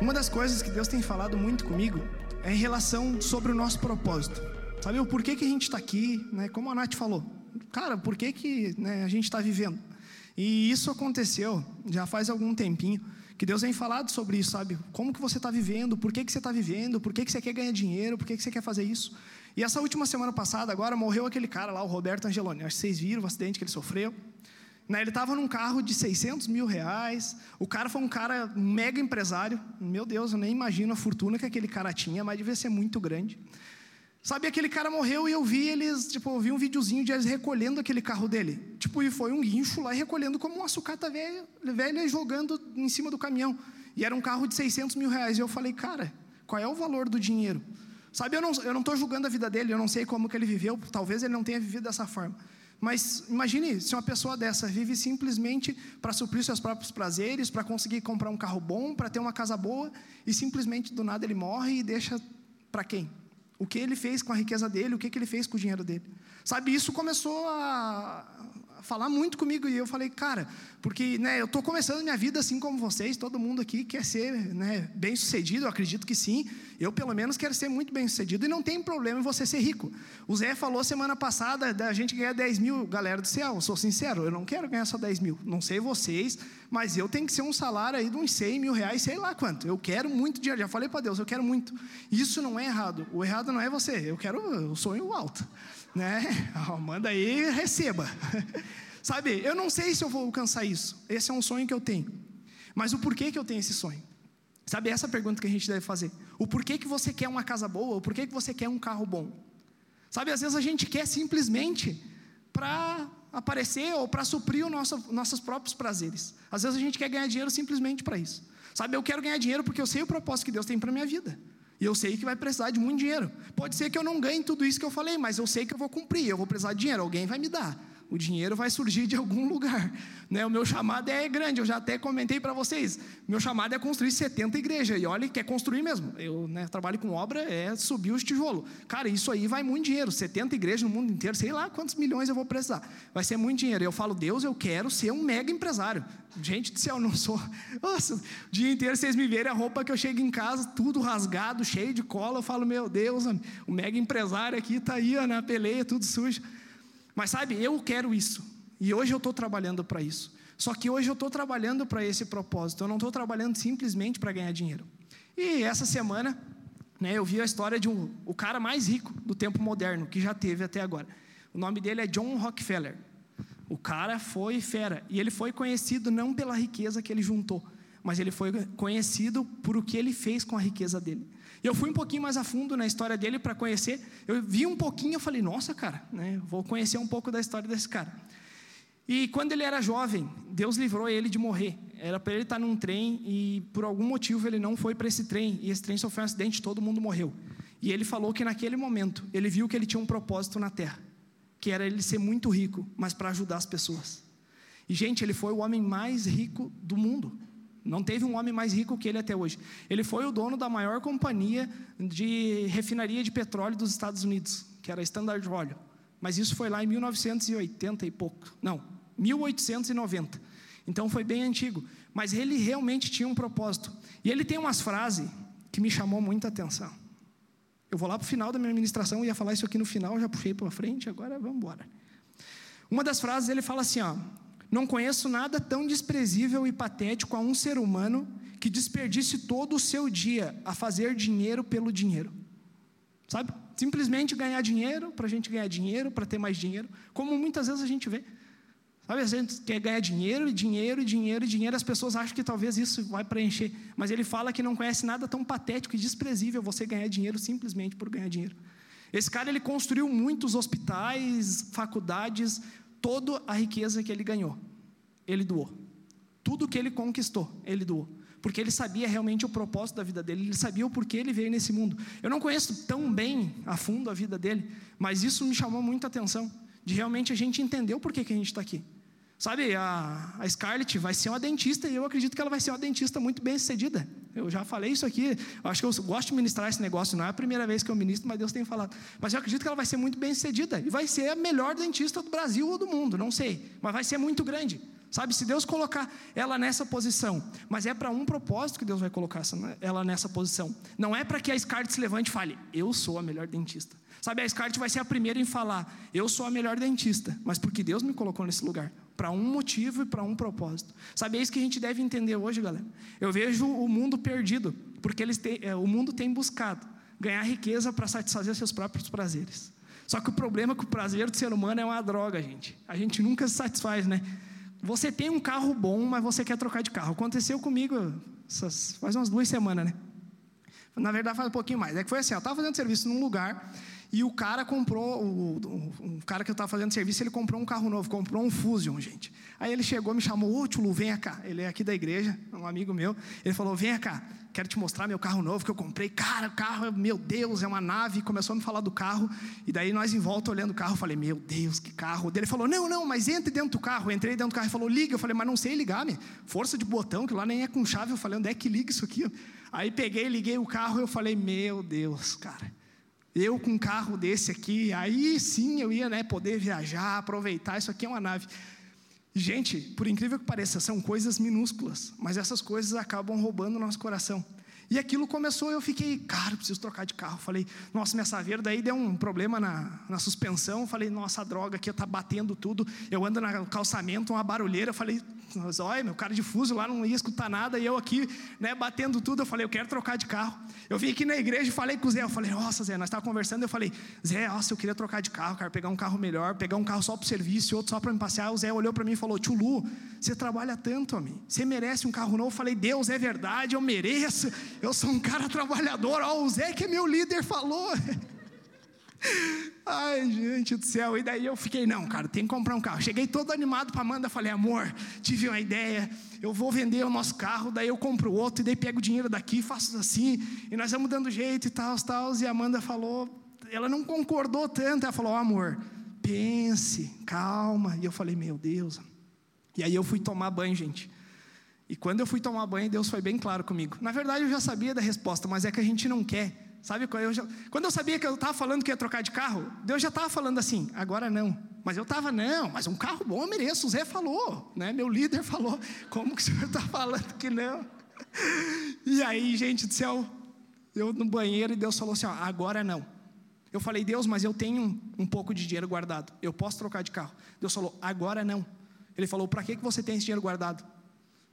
Uma das coisas que Deus tem falado muito comigo é em relação sobre o nosso propósito. Sabe o porquê que a gente está aqui, né? Como a Nath falou, cara, por que, que né, a gente está vivendo? E isso aconteceu já faz algum tempinho, que Deus tem falado sobre isso, sabe? Como que você está vivendo, por que, que você está vivendo, por que, que você quer ganhar dinheiro, por que, que você quer fazer isso. E essa última semana passada, agora, morreu aquele cara lá, o Roberto Angeloni. Acho que vocês viram o acidente que ele sofreu. Né, ele estava num carro de 600 mil reais. O cara foi um cara mega empresário. Meu Deus, eu nem imagino a fortuna que aquele cara tinha, mas devia ser muito grande. Sabe, aquele cara morreu e eu vi eles, tipo, eu vi um videozinho de eles recolhendo aquele carro dele. Tipo, e foi um guincho lá recolhendo como uma sucata velha, velha jogando em cima do caminhão. E era um carro de 600 mil reais. E eu falei, cara, qual é o valor do dinheiro? Sabe, eu não estou julgando a vida dele, eu não sei como que ele viveu, talvez ele não tenha vivido dessa forma. Mas imagine se uma pessoa dessa vive simplesmente para suprir seus próprios prazeres, para conseguir comprar um carro bom, para ter uma casa boa, e simplesmente do nada ele morre e deixa para quem? O que ele fez com a riqueza dele, o que, ele fez com o dinheiro dele. Sabe, isso começou a, falar muito comigo e eu falei, cara, porque né, eu estou começando minha vida assim como vocês, todo mundo aqui quer ser né, bem sucedido, eu acredito que sim, eu pelo menos quero ser muito bem sucedido e não tem problema em você ser rico. O Zé falou semana passada da gente ganhar 10 mil, galera do céu, eu sou sincero, eu não quero ganhar só 10 mil, não sei vocês, mas eu tenho que ser um salário aí de uns 100 mil reais, sei lá quanto, eu quero muito dinheiro, já falei para Deus, eu quero muito. Isso não é errado, o errado não é você, eu quero o sonho alto né? manda aí, receba. Sabe, eu não sei se eu vou alcançar isso. Esse é um sonho que eu tenho. Mas o porquê que eu tenho esse sonho? Sabe, essa é pergunta que a gente deve fazer. O porquê que você quer uma casa boa? O porquê que você quer um carro bom? Sabe, às vezes a gente quer simplesmente para aparecer ou para suprir os nosso, nossos próprios prazeres. Às vezes a gente quer ganhar dinheiro simplesmente para isso. Sabe, eu quero ganhar dinheiro porque eu sei o propósito que Deus tem para minha vida. E eu sei que vai precisar de muito dinheiro. Pode ser que eu não ganhe tudo isso que eu falei, mas eu sei que eu vou cumprir, eu vou precisar de dinheiro, alguém vai me dar o dinheiro vai surgir de algum lugar. Né? O meu chamado é grande, eu já até comentei para vocês. Meu chamado é construir 70 igrejas. E olha que é construir mesmo. Eu né, trabalho com obra, é subir os tijolos. Cara, isso aí vai muito dinheiro. 70 igrejas no mundo inteiro, sei lá quantos milhões eu vou precisar. Vai ser muito dinheiro. Eu falo, Deus, eu quero ser um mega empresário. Gente do céu, não sou. Nossa, o dia inteiro vocês me verem a roupa que eu chego em casa, tudo rasgado, cheio de cola. Eu falo, meu Deus, o mega empresário aqui está aí na peleia, tudo sujo. Mas sabe, eu quero isso. E hoje eu estou trabalhando para isso. Só que hoje eu estou trabalhando para esse propósito. Eu não estou trabalhando simplesmente para ganhar dinheiro. E essa semana, né, eu vi a história de um, o cara mais rico do tempo moderno que já teve até agora. O nome dele é John Rockefeller. O cara foi fera. E ele foi conhecido não pela riqueza que ele juntou, mas ele foi conhecido por o que ele fez com a riqueza dele. Eu fui um pouquinho mais a fundo na história dele para conhecer. Eu vi um pouquinho, eu falei, nossa, cara, né, vou conhecer um pouco da história desse cara. E quando ele era jovem, Deus livrou ele de morrer. Era para ele estar num trem e por algum motivo ele não foi para esse trem. E esse trem sofreu um acidente, todo mundo morreu. E ele falou que naquele momento ele viu que ele tinha um propósito na terra, que era ele ser muito rico, mas para ajudar as pessoas. E gente, ele foi o homem mais rico do mundo. Não teve um homem mais rico que ele até hoje. Ele foi o dono da maior companhia de refinaria de petróleo dos Estados Unidos, que era a Standard Oil. Mas isso foi lá em 1980 e pouco. Não, 1890. Então foi bem antigo. Mas ele realmente tinha um propósito. E ele tem umas frases que me chamou muita atenção. Eu vou lá para o final da minha ministração, ia falar isso aqui no final, já puxei para frente, agora vamos embora. Uma das frases ele fala assim: ó, não conheço nada tão desprezível e patético a um ser humano que desperdice todo o seu dia a fazer dinheiro pelo dinheiro. Sabe? Simplesmente ganhar dinheiro, para a gente ganhar dinheiro, para ter mais dinheiro, como muitas vezes a gente vê. Sabe, a gente quer ganhar dinheiro, dinheiro, dinheiro, dinheiro, as pessoas acham que talvez isso vai preencher, mas ele fala que não conhece nada tão patético e desprezível você ganhar dinheiro simplesmente por ganhar dinheiro. Esse cara ele construiu muitos hospitais, faculdades, toda a riqueza que ele ganhou, ele doou. Tudo que ele conquistou, ele doou. Porque ele sabia realmente o propósito da vida dele, ele sabia o porquê ele veio nesse mundo. Eu não conheço tão bem a fundo a vida dele, mas isso me chamou muita atenção, de realmente a gente entender o porquê que a gente está aqui. Sabe, a, a Scarlett vai ser uma dentista e eu acredito que ela vai ser uma dentista muito bem sucedida. Eu já falei isso aqui, eu acho que eu gosto de ministrar esse negócio, não é a primeira vez que eu ministro, mas Deus tem falado. Mas eu acredito que ela vai ser muito bem sucedida e vai ser a melhor dentista do Brasil ou do mundo, não sei, mas vai ser muito grande. Sabe, se Deus colocar ela nessa posição, mas é para um propósito que Deus vai colocar ela nessa posição. Não é para que a Scarlett se levante e fale, eu sou a melhor dentista. Sabe, a Scarlett vai ser a primeira em falar, eu sou a melhor dentista, mas porque Deus me colocou nesse lugar, para um motivo e para um propósito. Sabe, é isso que a gente deve entender hoje, galera. Eu vejo o mundo perdido, porque eles têm, é, o mundo tem buscado ganhar riqueza para satisfazer seus próprios prazeres. Só que o problema é que o prazer do ser humano é uma droga, gente. A gente nunca se satisfaz, né? Você tem um carro bom, mas você quer trocar de carro. Aconteceu comigo essas, faz umas duas semanas, né? Na verdade, faz um pouquinho mais. É que foi assim: eu estava fazendo serviço num lugar e o cara comprou, o, o, o cara que eu estava fazendo serviço, ele comprou um carro novo, comprou um Fusion, gente. Aí ele chegou, me chamou, ô Tchulu, venha cá. Ele é aqui da igreja, um amigo meu. Ele falou, venha cá, quero te mostrar meu carro novo que eu comprei. Cara, o carro, meu Deus, é uma nave. Começou a me falar do carro. E daí nós em volta olhando o carro, falei, meu Deus, que carro. Ele falou, não, não, mas entre dentro do carro. Eu entrei dentro do carro e falou, liga. Eu falei, mas não sei ligar, me. Força de botão, que lá nem é com chave. Eu falei, onde é que liga isso aqui? Aí peguei, liguei o carro e eu falei, meu Deus, cara. Eu com um carro desse aqui, aí sim eu ia né, poder viajar, aproveitar. Isso aqui é uma nave. Gente, por incrível que pareça, são coisas minúsculas, mas essas coisas acabam roubando o nosso coração. E aquilo começou, eu fiquei, cara, preciso trocar de carro. Falei, nossa, minha saveira, daí deu um problema na, na suspensão. Falei, nossa, droga aqui está batendo tudo. Eu ando no calçamento, uma barulheira. Falei, olha, meu cara de fuso lá não ia escutar nada. E eu aqui, né, batendo tudo. Eu falei, eu quero trocar de carro. Eu vim aqui na igreja e falei com o Zé. Eu falei, nossa, Zé, nós estávamos conversando. Eu falei, Zé, nossa, eu queria trocar de carro, cara, pegar um carro melhor, pegar um carro só para o serviço outro só para me passear. O Zé olhou para mim e falou, Tio Lu, você trabalha tanto, homem. Você merece um carro novo. Eu falei, Deus, é verdade, eu mereço. Eu sou um cara trabalhador. Ó, o Zé, que é meu líder, falou. Ai, gente do céu. E daí eu fiquei, não, cara, tem que comprar um carro. Cheguei todo animado para Amanda, falei, amor, tive uma ideia. Eu vou vender o nosso carro, daí eu compro outro, e daí pego o dinheiro daqui, faço assim, e nós vamos dando jeito e tal, tal. E a Amanda falou, ela não concordou tanto. Ela falou, oh, amor, pense, calma. E eu falei, meu Deus. E aí eu fui tomar banho, gente. E quando eu fui tomar banho, Deus foi bem claro comigo. Na verdade, eu já sabia da resposta, mas é que a gente não quer. Sabe, eu já, quando eu sabia que eu estava falando que ia trocar de carro, Deus já estava falando assim, agora não. Mas eu estava, não, mas um carro bom eu mereço. O Zé falou, né? meu líder falou. Como que o senhor está falando que não? E aí, gente do céu, eu no banheiro e Deus falou assim: ó, agora não. Eu falei, Deus, mas eu tenho um, um pouco de dinheiro guardado, eu posso trocar de carro. Deus falou, agora não. Ele falou, para que, que você tem esse dinheiro guardado?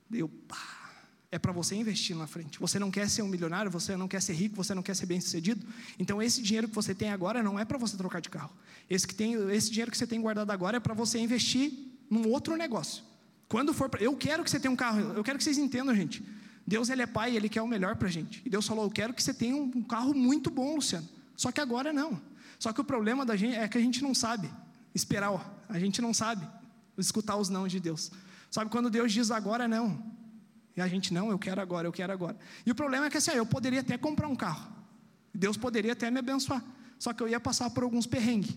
Deu, pá, é para você investir na frente. Você não quer ser um milionário, você não quer ser rico, você não quer ser bem-sucedido. Então esse dinheiro que você tem agora não é para você trocar de carro. Esse, que tem, esse dinheiro que você tem guardado agora é para você investir num outro negócio. Quando for, pra, eu quero que você tenha um carro. Eu quero que vocês entendam, gente. Deus ele é pai, ele quer o melhor para gente. E Deus falou: eu quero que você tenha um carro muito bom, Luciano. Só que agora não. Só que o problema da gente é que a gente não sabe esperar. Ó. A gente não sabe escutar os não de Deus. Sabe quando Deus diz agora não? E a gente, não, eu quero agora, eu quero agora. E o problema é que assim, eu poderia até comprar um carro. Deus poderia até me abençoar. Só que eu ia passar por alguns perrengues.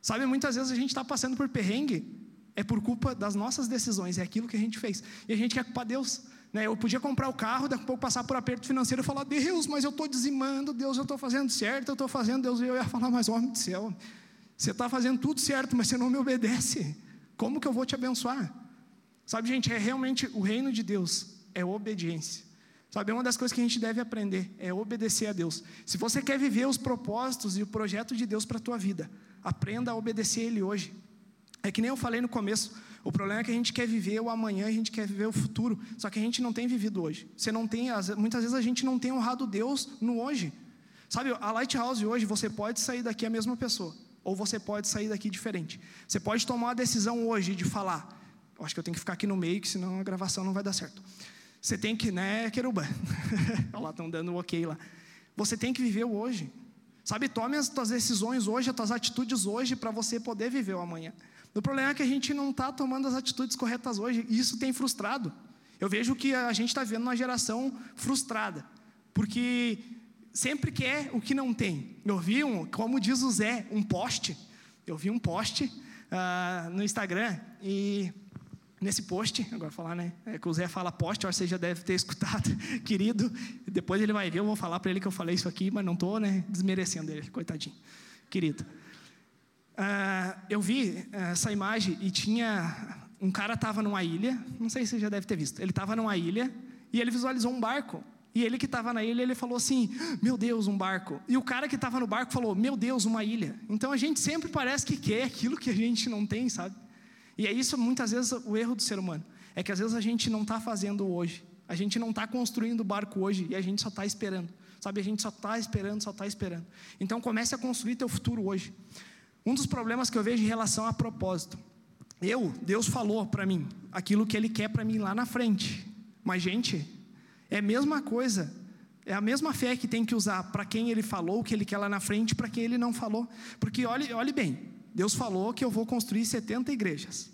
Sabe, muitas vezes a gente está passando por perrengue, é por culpa das nossas decisões, é aquilo que a gente fez. E a gente quer culpar Deus. Né? Eu podia comprar o carro, daqui a pouco passar por aperto financeiro e falar, Deus, mas eu estou dizimando, Deus, eu estou fazendo certo, eu estou fazendo, Deus, e eu ia falar, mas homem do céu, você está fazendo tudo certo, mas você não me obedece. Como que eu vou te abençoar? Sabe, gente, é realmente o reino de Deus é obediência. Sabe, é uma das coisas que a gente deve aprender é obedecer a Deus. Se você quer viver os propósitos e o projeto de Deus para a tua vida, aprenda a obedecer Ele hoje. É que nem eu falei no começo, o problema é que a gente quer viver o amanhã, a gente quer viver o futuro, só que a gente não tem vivido hoje. Você não tem, muitas vezes a gente não tem honrado Deus no hoje. Sabe, a Lighthouse hoje, você pode sair daqui a mesma pessoa ou você pode sair daqui diferente. Você pode tomar uma decisão hoje de falar, acho que eu tenho que ficar aqui no meio, que senão a gravação não vai dar certo. Você tem que, né, Queruba? Olha lá, estão dando um ok lá. Você tem que viver o hoje. Sabe, tome as tuas decisões hoje, as tuas atitudes hoje, para você poder viver o amanhã. O problema é que a gente não está tomando as atitudes corretas hoje, e isso tem frustrado. Eu vejo que a gente está vendo uma geração frustrada, porque sempre quer o que não tem. Eu vi, um, como diz o Zé, um post. Eu vi um post uh, no Instagram e nesse post, agora falar, né? É que o Zé fala post, você já deve ter escutado, querido. Depois ele vai ver, eu vou falar para ele que eu falei isso aqui, mas não estou né, desmerecendo ele, coitadinho. Querido. Uh, eu vi essa imagem e tinha um cara estava numa ilha, não sei se você já deve ter visto, ele estava numa ilha e ele visualizou um barco. E ele que estava na ilha, ele falou assim: Meu Deus, um barco. E o cara que estava no barco falou: Meu Deus, uma ilha. Então a gente sempre parece que quer aquilo que a gente não tem, sabe? E é isso muitas vezes o erro do ser humano. É que às vezes a gente não está fazendo hoje. A gente não está construindo o barco hoje e a gente só está esperando. Sabe, a gente só está esperando, só está esperando. Então comece a construir teu futuro hoje. Um dos problemas que eu vejo em relação a propósito. Eu, Deus falou para mim aquilo que Ele quer para mim lá na frente. Mas, gente, é a mesma coisa. É a mesma fé que tem que usar para quem Ele falou, o que Ele quer lá na frente, para quem Ele não falou. Porque olhe, olhe bem, Deus falou que eu vou construir 70 igrejas.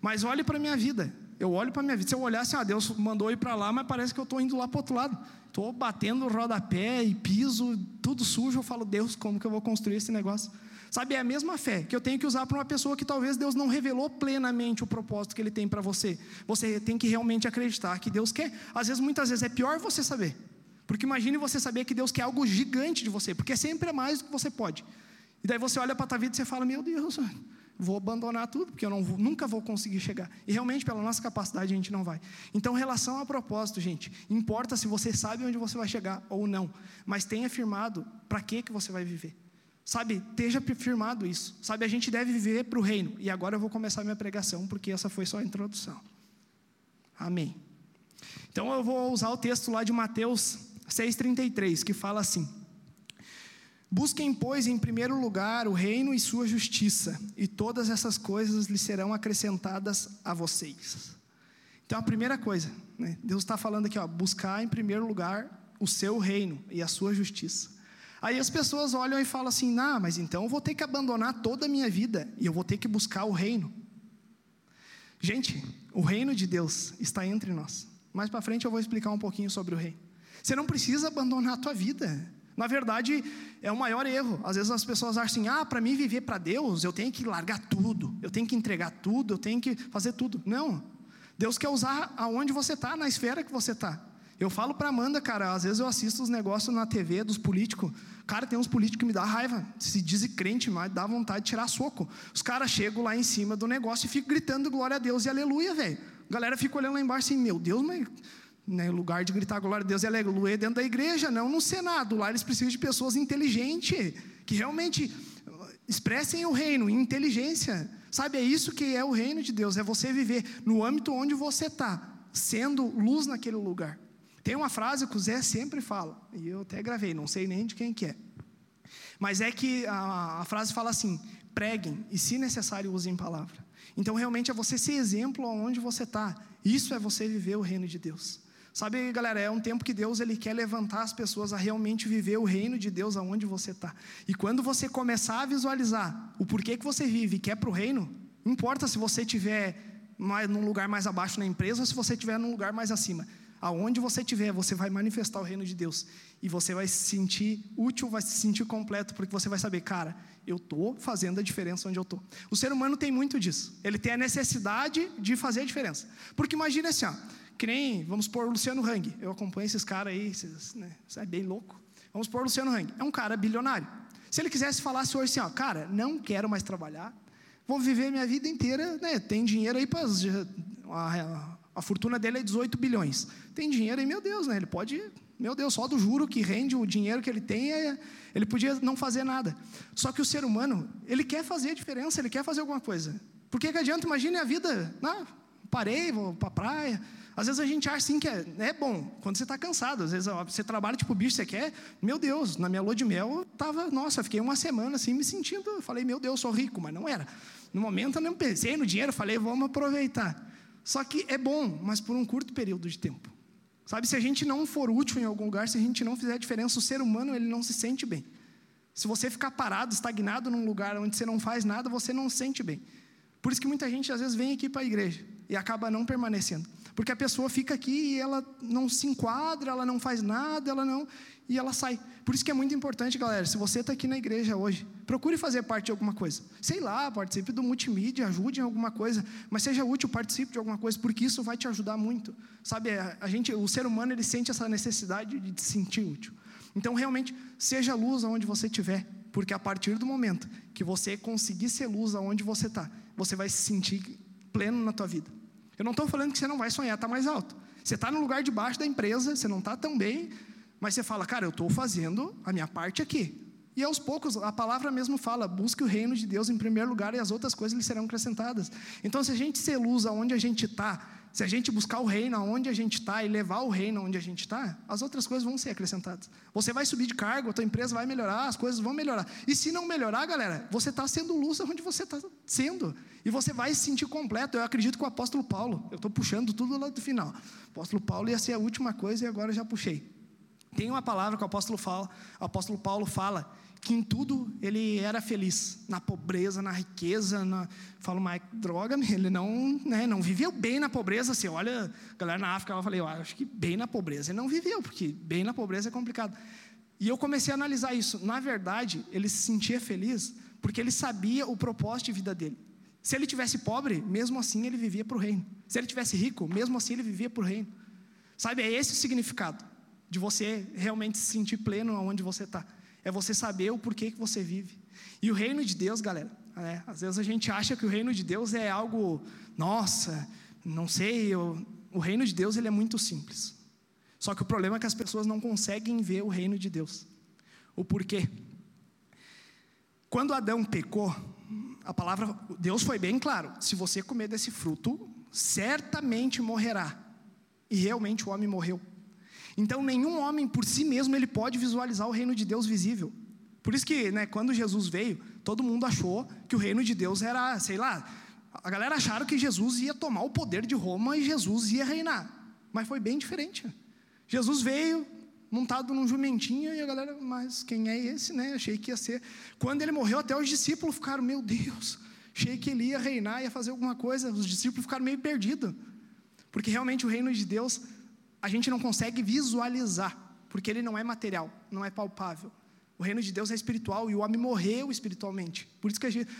Mas olhe para a minha vida. Eu olho para a minha vida. Se eu olhar assim, ah, Deus mandou ir para lá, mas parece que eu estou indo lá para o outro lado. Estou batendo rodapé e piso, tudo sujo. Eu falo, Deus, como que eu vou construir esse negócio? Sabe, é a mesma fé que eu tenho que usar para uma pessoa que talvez Deus não revelou plenamente o propósito que Ele tem para você. Você tem que realmente acreditar que Deus quer. Às vezes, muitas vezes, é pior você saber. Porque imagine você saber que Deus quer algo gigante de você, porque sempre é mais do que você pode. E daí você olha para a tua vida e você fala: Meu Deus, vou abandonar tudo, porque eu não, nunca vou conseguir chegar. E realmente, pela nossa capacidade, a gente não vai. Então, relação a propósito, gente, importa se você sabe onde você vai chegar ou não, mas tenha firmado para que, que você vai viver. Sabe, esteja firmado isso. Sabe, a gente deve viver para o reino. E agora eu vou começar minha pregação, porque essa foi só a introdução. Amém. Então eu vou usar o texto lá de Mateus 6,33, que fala assim: Busquem, pois, em primeiro lugar o reino e sua justiça, e todas essas coisas lhe serão acrescentadas a vocês. Então a primeira coisa, né, Deus está falando aqui, ó, buscar em primeiro lugar o seu reino e a sua justiça. Aí as pessoas olham e falam assim: "Não, mas então eu vou ter que abandonar toda a minha vida e eu vou ter que buscar o reino". Gente, o reino de Deus está entre nós. Mais para frente eu vou explicar um pouquinho sobre o reino. Você não precisa abandonar a tua vida. Na verdade, é o maior erro. Às vezes as pessoas acham assim: ah, para mim viver para Deus, eu tenho que largar tudo, eu tenho que entregar tudo, eu tenho que fazer tudo. Não. Deus quer usar aonde você está, na esfera que você está. Eu falo para Amanda, cara, às vezes eu assisto os negócios na TV dos políticos. Cara, tem uns políticos que me dá raiva, se dizem crente, mas dá vontade de tirar soco. Os caras chegam lá em cima do negócio e ficam gritando glória a Deus e aleluia, velho. A galera fica olhando lá embaixo assim, meu Deus, mas né, lugar de gritar glória a Deus e aleluia é dentro da igreja, não no Senado. Lá eles precisam de pessoas inteligentes, que realmente expressem o reino inteligência. Sabe, é isso que é o reino de Deus, é você viver no âmbito onde você está, sendo luz naquele lugar. Tem uma frase que o Zé sempre fala, e eu até gravei, não sei nem de quem que é. Mas é que a, a frase fala assim: preguem e, se necessário, usem palavra. Então, realmente, é você ser exemplo aonde você está. Isso é você viver o reino de Deus. Sabe, galera, é um tempo que Deus ele quer levantar as pessoas a realmente viver o reino de Deus aonde você está. E quando você começar a visualizar o porquê que você vive quer para o reino, não importa se você estiver num lugar mais abaixo na empresa ou se você estiver num lugar mais acima aonde você estiver, você vai manifestar o reino de Deus. E você vai se sentir útil, vai se sentir completo, porque você vai saber, cara, eu estou fazendo a diferença onde eu estou. O ser humano tem muito disso. Ele tem a necessidade de fazer a diferença. Porque imagina assim, ó, que nem, vamos pôr o Luciano Hang. Eu acompanho esses caras aí, esses, né, isso é bem louco. Vamos pôr o Luciano Hang. É um cara bilionário. Se ele quisesse falar hoje assim, ó, cara, não quero mais trabalhar, vou viver minha vida inteira, né, tem dinheiro aí para a fortuna dele é 18 bilhões. Tem dinheiro e, meu Deus, né? ele pode, meu Deus, só do juro que rende o dinheiro que ele tem, é, ele podia não fazer nada. Só que o ser humano, ele quer fazer a diferença, ele quer fazer alguma coisa. Por que, que adianta? Imagine a vida, não, parei, vou para a praia. Às vezes a gente acha assim que é, é bom, quando você está cansado. Às vezes você trabalha tipo bicho, você quer. Meu Deus, na minha lua de mel, eu tava, nossa, fiquei uma semana assim me sentindo. Falei, meu Deus, sou rico, mas não era. No momento eu não pensei no dinheiro, falei, vamos aproveitar. Só que é bom, mas por um curto período de tempo. Sabe, se a gente não for útil em algum lugar, se a gente não fizer a diferença, o ser humano ele não se sente bem. Se você ficar parado, estagnado num lugar onde você não faz nada, você não se sente bem. Por isso que muita gente às vezes vem aqui para a igreja e acaba não permanecendo. Porque a pessoa fica aqui e ela não se enquadra, ela não faz nada, ela não e ela sai. Por isso que é muito importante, galera, se você está aqui na igreja hoje, procure fazer parte de alguma coisa. Sei lá, participe do multimídia, ajude em alguma coisa, mas seja útil, participe de alguma coisa, porque isso vai te ajudar muito. Sabe, a gente, o ser humano, ele sente essa necessidade de se sentir útil. Então, realmente, seja luz aonde você estiver, porque a partir do momento que você conseguir ser luz aonde você está, você vai se sentir pleno na tua vida. Eu não estou falando que você não vai sonhar estar tá mais alto. Você está no lugar de baixo da empresa, você não está tão bem, mas você fala, cara, eu estou fazendo a minha parte aqui. E aos poucos, a palavra mesmo fala: busque o reino de Deus em primeiro lugar e as outras coisas lhe serão acrescentadas. Então, se a gente se luz aonde a gente está, se a gente buscar o reino aonde a gente está e levar o reino aonde a gente está, as outras coisas vão ser acrescentadas. Você vai subir de cargo, a tua empresa vai melhorar, as coisas vão melhorar. E se não melhorar, galera, você está sendo luz onde você está sendo. E você vai se sentir completo. Eu acredito que o apóstolo Paulo, eu estou puxando tudo lá do final. O apóstolo Paulo ia ser a última coisa e agora eu já puxei. Tem uma palavra que o apóstolo, fala, o apóstolo Paulo fala que em tudo ele era feliz, na pobreza, na riqueza, na, falo mais droga, ele não, né, não viveu bem na pobreza. Você olha, a galera na África, eu falei, eu acho que bem na pobreza ele não viveu, porque bem na pobreza é complicado. E eu comecei a analisar isso. Na verdade, ele se sentia feliz porque ele sabia o propósito de vida dele. Se ele tivesse pobre, mesmo assim ele vivia para o reino. Se ele tivesse rico, mesmo assim ele vivia para o reino. Sabe, é esse o significado de você realmente se sentir pleno onde você está. É você saber o porquê que você vive. E o reino de Deus, galera, né? às vezes a gente acha que o reino de Deus é algo, nossa, não sei, eu, o reino de Deus ele é muito simples. Só que o problema é que as pessoas não conseguem ver o reino de Deus. O porquê? Quando Adão pecou, a palavra, Deus foi bem claro: se você comer desse fruto, certamente morrerá. E realmente o homem morreu. Então, nenhum homem por si mesmo ele pode visualizar o reino de Deus visível. Por isso que, né, quando Jesus veio, todo mundo achou que o reino de Deus era, sei lá, a galera acharam que Jesus ia tomar o poder de Roma e Jesus ia reinar. Mas foi bem diferente. Jesus veio montado num jumentinho e a galera, mas quem é esse, né? Achei que ia ser. Quando ele morreu, até os discípulos ficaram, meu Deus, achei que ele ia reinar, ia fazer alguma coisa. Os discípulos ficaram meio perdidos. Porque realmente o reino de Deus a gente não consegue visualizar, porque ele não é material, não é palpável. O reino de Deus é espiritual e o homem morreu espiritualmente. Por isso que gente,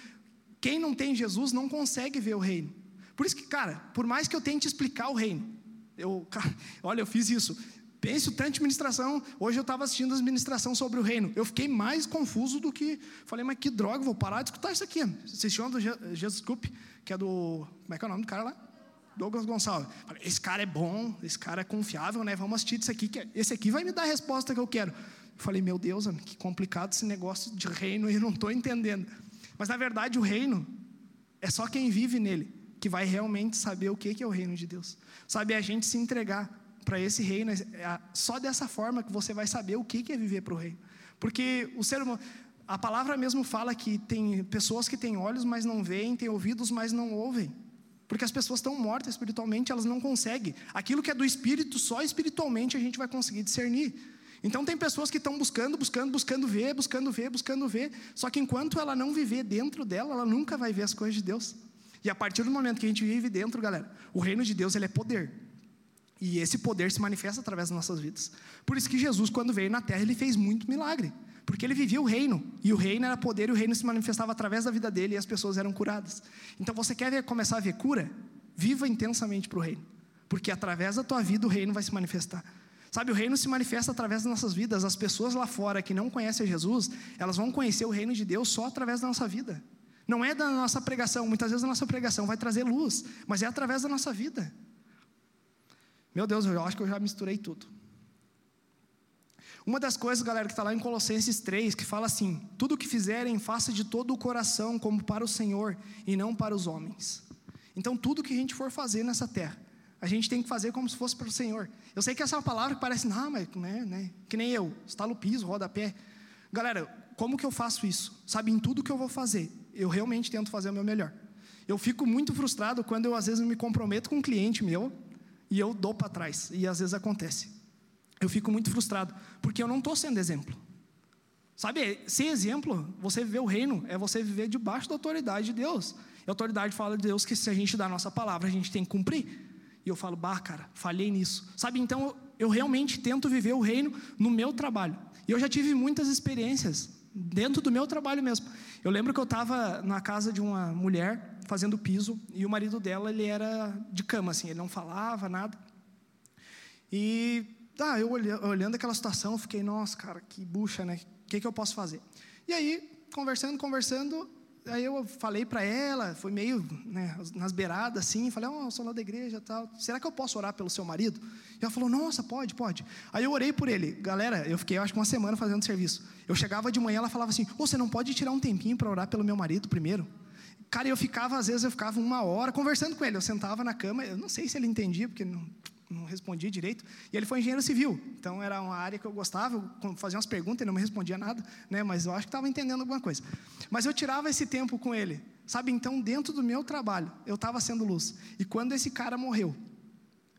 quem não tem Jesus não consegue ver o reino. Por isso que, cara, por mais que eu tente explicar o reino, eu, cara, olha, eu fiz isso. Pense o tanto de ministração. Hoje eu estava assistindo as ministração sobre o reino. Eu fiquei mais confuso do que. Falei, mas que droga, vou parar de escutar isso aqui. Assistindo do Jesus Coop, que é do. Como é que é o nome do cara lá? Douglas Gonçalves. Esse cara é bom, esse cara é confiável, né? Vamos assistir isso aqui, que esse aqui vai me dar a resposta que eu quero. Eu falei, meu Deus, que complicado esse negócio de reino, eu não estou entendendo. Mas na verdade o reino é só quem vive nele que vai realmente saber o que é o reino de Deus. Sabe, a gente se entregar para esse reino, é só dessa forma que você vai saber o que é viver para o reino. Porque o ser humano, a palavra mesmo fala que tem pessoas que têm olhos, mas não veem, têm ouvidos, mas não ouvem. Porque as pessoas estão mortas espiritualmente, elas não conseguem. Aquilo que é do espírito, só espiritualmente a gente vai conseguir discernir. Então tem pessoas que estão buscando, buscando, buscando ver, buscando ver, buscando ver. Só que enquanto ela não viver dentro dela, ela nunca vai ver as coisas de Deus. E a partir do momento que a gente vive dentro, galera, o reino de Deus ele é poder. E esse poder se manifesta através das nossas vidas. Por isso que Jesus, quando veio na terra, ele fez muito milagre. Porque ele vivia o reino, e o reino era poder, e o reino se manifestava através da vida dele, e as pessoas eram curadas. Então você quer ver, começar a ver cura? Viva intensamente para o reino, porque através da tua vida o reino vai se manifestar. Sabe, o reino se manifesta através das nossas vidas. As pessoas lá fora que não conhecem Jesus, elas vão conhecer o reino de Deus só através da nossa vida. Não é da nossa pregação, muitas vezes a nossa pregação vai trazer luz, mas é através da nossa vida. Meu Deus, eu acho que eu já misturei tudo. Uma das coisas, galera, que está lá em Colossenses 3, que fala assim: tudo o que fizerem, faça de todo o coração, como para o Senhor e não para os homens. Então, tudo que a gente for fazer nessa terra, a gente tem que fazer como se fosse para o Senhor. Eu sei que essa é uma palavra que parece, não, mas, né, né, que nem eu, estalo piso, roda pé. Galera, como que eu faço isso? Sabe, em tudo que eu vou fazer, eu realmente tento fazer o meu melhor. Eu fico muito frustrado quando eu, às vezes, me comprometo com um cliente meu e eu dou para trás, e às vezes acontece eu fico muito frustrado, porque eu não estou sendo exemplo. Sabe, ser exemplo, você viver o reino, é você viver debaixo da autoridade de Deus. E a autoridade fala de Deus que se a gente dá a nossa palavra, a gente tem que cumprir. E eu falo, bah, cara, falhei nisso. Sabe, então eu, eu realmente tento viver o reino no meu trabalho. E eu já tive muitas experiências, dentro do meu trabalho mesmo. Eu lembro que eu estava na casa de uma mulher, fazendo piso, e o marido dela, ele era de cama, assim, ele não falava nada. E ah, eu olhando aquela situação, fiquei, nossa, cara, que bucha, né? O que, que eu posso fazer? E aí, conversando, conversando, Aí eu falei para ela, foi meio né, nas beiradas assim, falei, oh, eu sou lá da igreja tal. Será que eu posso orar pelo seu marido? E ela falou, nossa, pode, pode. Aí eu orei por ele. Galera, eu fiquei, eu acho que uma semana fazendo serviço. Eu chegava de manhã, ela falava assim, oh, você não pode tirar um tempinho para orar pelo meu marido primeiro? Cara, eu ficava, às vezes eu ficava uma hora conversando com ele. Eu sentava na cama, eu não sei se ele entendia, porque não, não respondia direito. E ele foi engenheiro civil, então era uma área que eu gostava, eu fazia umas perguntas, ele não me respondia nada, né? Mas eu acho que estava entendendo alguma coisa. Mas eu tirava esse tempo com ele, sabe? Então, dentro do meu trabalho, eu estava sendo luz. E quando esse cara morreu,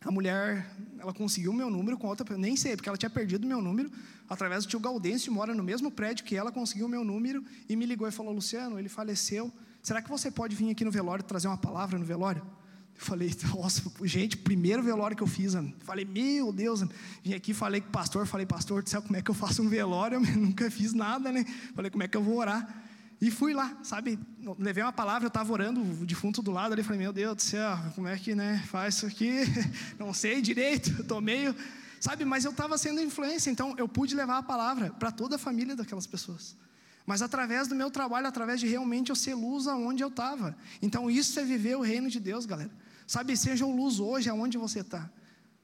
a mulher, ela conseguiu meu número com outra, nem sei, porque ela tinha perdido meu número através do tio Gaudêncio, mora no mesmo prédio que ela, conseguiu o meu número e me ligou e falou: Luciano, ele faleceu. Será que você pode vir aqui no velório trazer uma palavra no velório? Eu falei, nossa, gente, primeiro velório que eu fiz, falei, meu Deus, vim aqui, falei com o pastor, falei, pastor do céu, como é que eu faço um velório? Eu nunca fiz nada, né? Falei, como é que eu vou orar? E fui lá, sabe? Levei uma palavra, eu estava orando, o defunto do lado ali, falei, meu Deus do céu, como é que né, faz isso aqui? Não sei direito, estou meio. Sabe, mas eu estava sendo influência, então eu pude levar a palavra para toda a família daquelas pessoas. Mas através do meu trabalho, através de realmente eu ser luz aonde eu estava. Então isso é viver o reino de Deus, galera. Sabe, seja luz hoje aonde você está.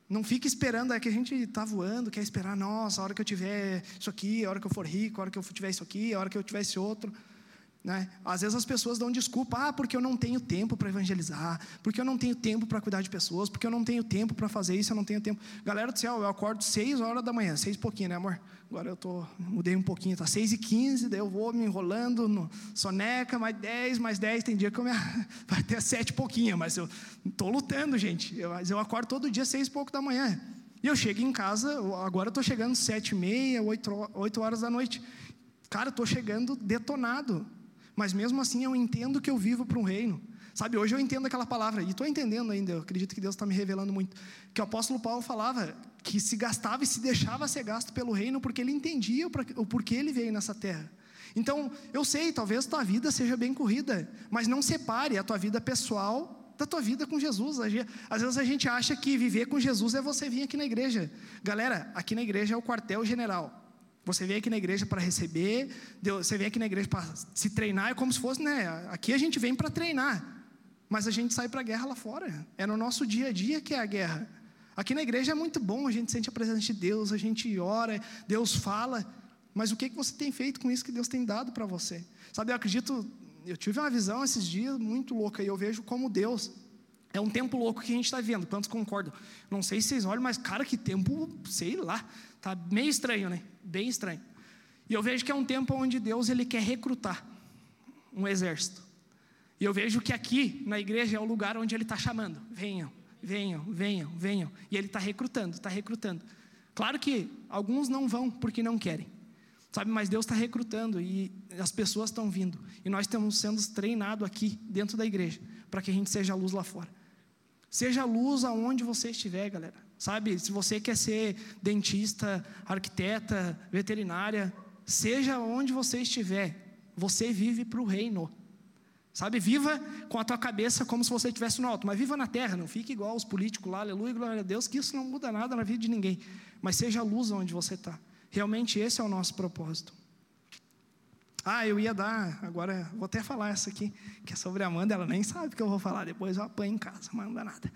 Não fique esperando, é que a gente está voando, quer esperar, nossa, a hora que eu tiver isso aqui, a hora que eu for rico, a hora que eu tiver isso aqui, a hora que eu tiver esse outro. Né? Às vezes as pessoas dão desculpa, ah, porque eu não tenho tempo para evangelizar, porque eu não tenho tempo para cuidar de pessoas, porque eu não tenho tempo para fazer isso, eu não tenho tempo. Galera do céu, eu acordo seis horas da manhã, seis e pouquinho, né, amor? Agora eu tô, mudei um pouquinho, tá seis e quinze, daí eu vou me enrolando no soneca, mais dez, mais dez, tem dia que eu me, vai até sete e pouquinho, mas eu estou lutando, gente. Eu, mas eu acordo todo dia seis e pouco da manhã. E eu chego em casa, agora eu estou chegando sete e meia, oito, oito horas da noite. Cara, estou chegando detonado mas mesmo assim eu entendo que eu vivo para um reino. Sabe, hoje eu entendo aquela palavra, e estou entendendo ainda, eu acredito que Deus está me revelando muito, que o apóstolo Paulo falava que se gastava e se deixava ser gasto pelo reino, porque ele entendia o porquê ele veio nessa terra. Então, eu sei, talvez tua vida seja bem corrida, mas não separe a tua vida pessoal da tua vida com Jesus. Às vezes a gente acha que viver com Jesus é você vir aqui na igreja. Galera, aqui na igreja é o quartel-general. Você vem aqui na igreja para receber, você vem aqui na igreja para se treinar, é como se fosse, né? Aqui a gente vem para treinar, mas a gente sai para a guerra lá fora. É no nosso dia a dia que é a guerra. Aqui na igreja é muito bom, a gente sente a presença de Deus, a gente ora, Deus fala, mas o que, que você tem feito com isso que Deus tem dado para você? Sabe, eu acredito, eu tive uma visão esses dias muito louca e eu vejo como Deus é um tempo louco que a gente está vendo. Quantos concordam? Não sei se vocês olham, mas cara, que tempo, sei lá, tá meio estranho, né? Bem estranho. E eu vejo que é um tempo onde Deus ele quer recrutar um exército. E eu vejo que aqui na igreja é o lugar onde Ele está chamando. Venham, venham, venham, venham. E Ele está recrutando, está recrutando. Claro que alguns não vão porque não querem. Sabe, mas Deus está recrutando e as pessoas estão vindo. E nós estamos sendo treinados aqui dentro da igreja para que a gente seja luz lá fora. Seja luz aonde você estiver, galera. Sabe, se você quer ser dentista, arquiteta, veterinária, seja onde você estiver, você vive para o reino. Sabe, viva com a tua cabeça como se você estivesse no alto, mas viva na terra, não fique igual os políticos lá, aleluia, glória a Deus, que isso não muda nada na vida de ninguém. Mas seja luz onde você está. Realmente esse é o nosso propósito. Ah, eu ia dar, agora vou até falar essa aqui, que é sobre a Amanda, ela nem sabe que eu vou falar, depois eu apanho em casa, mas não dá nada.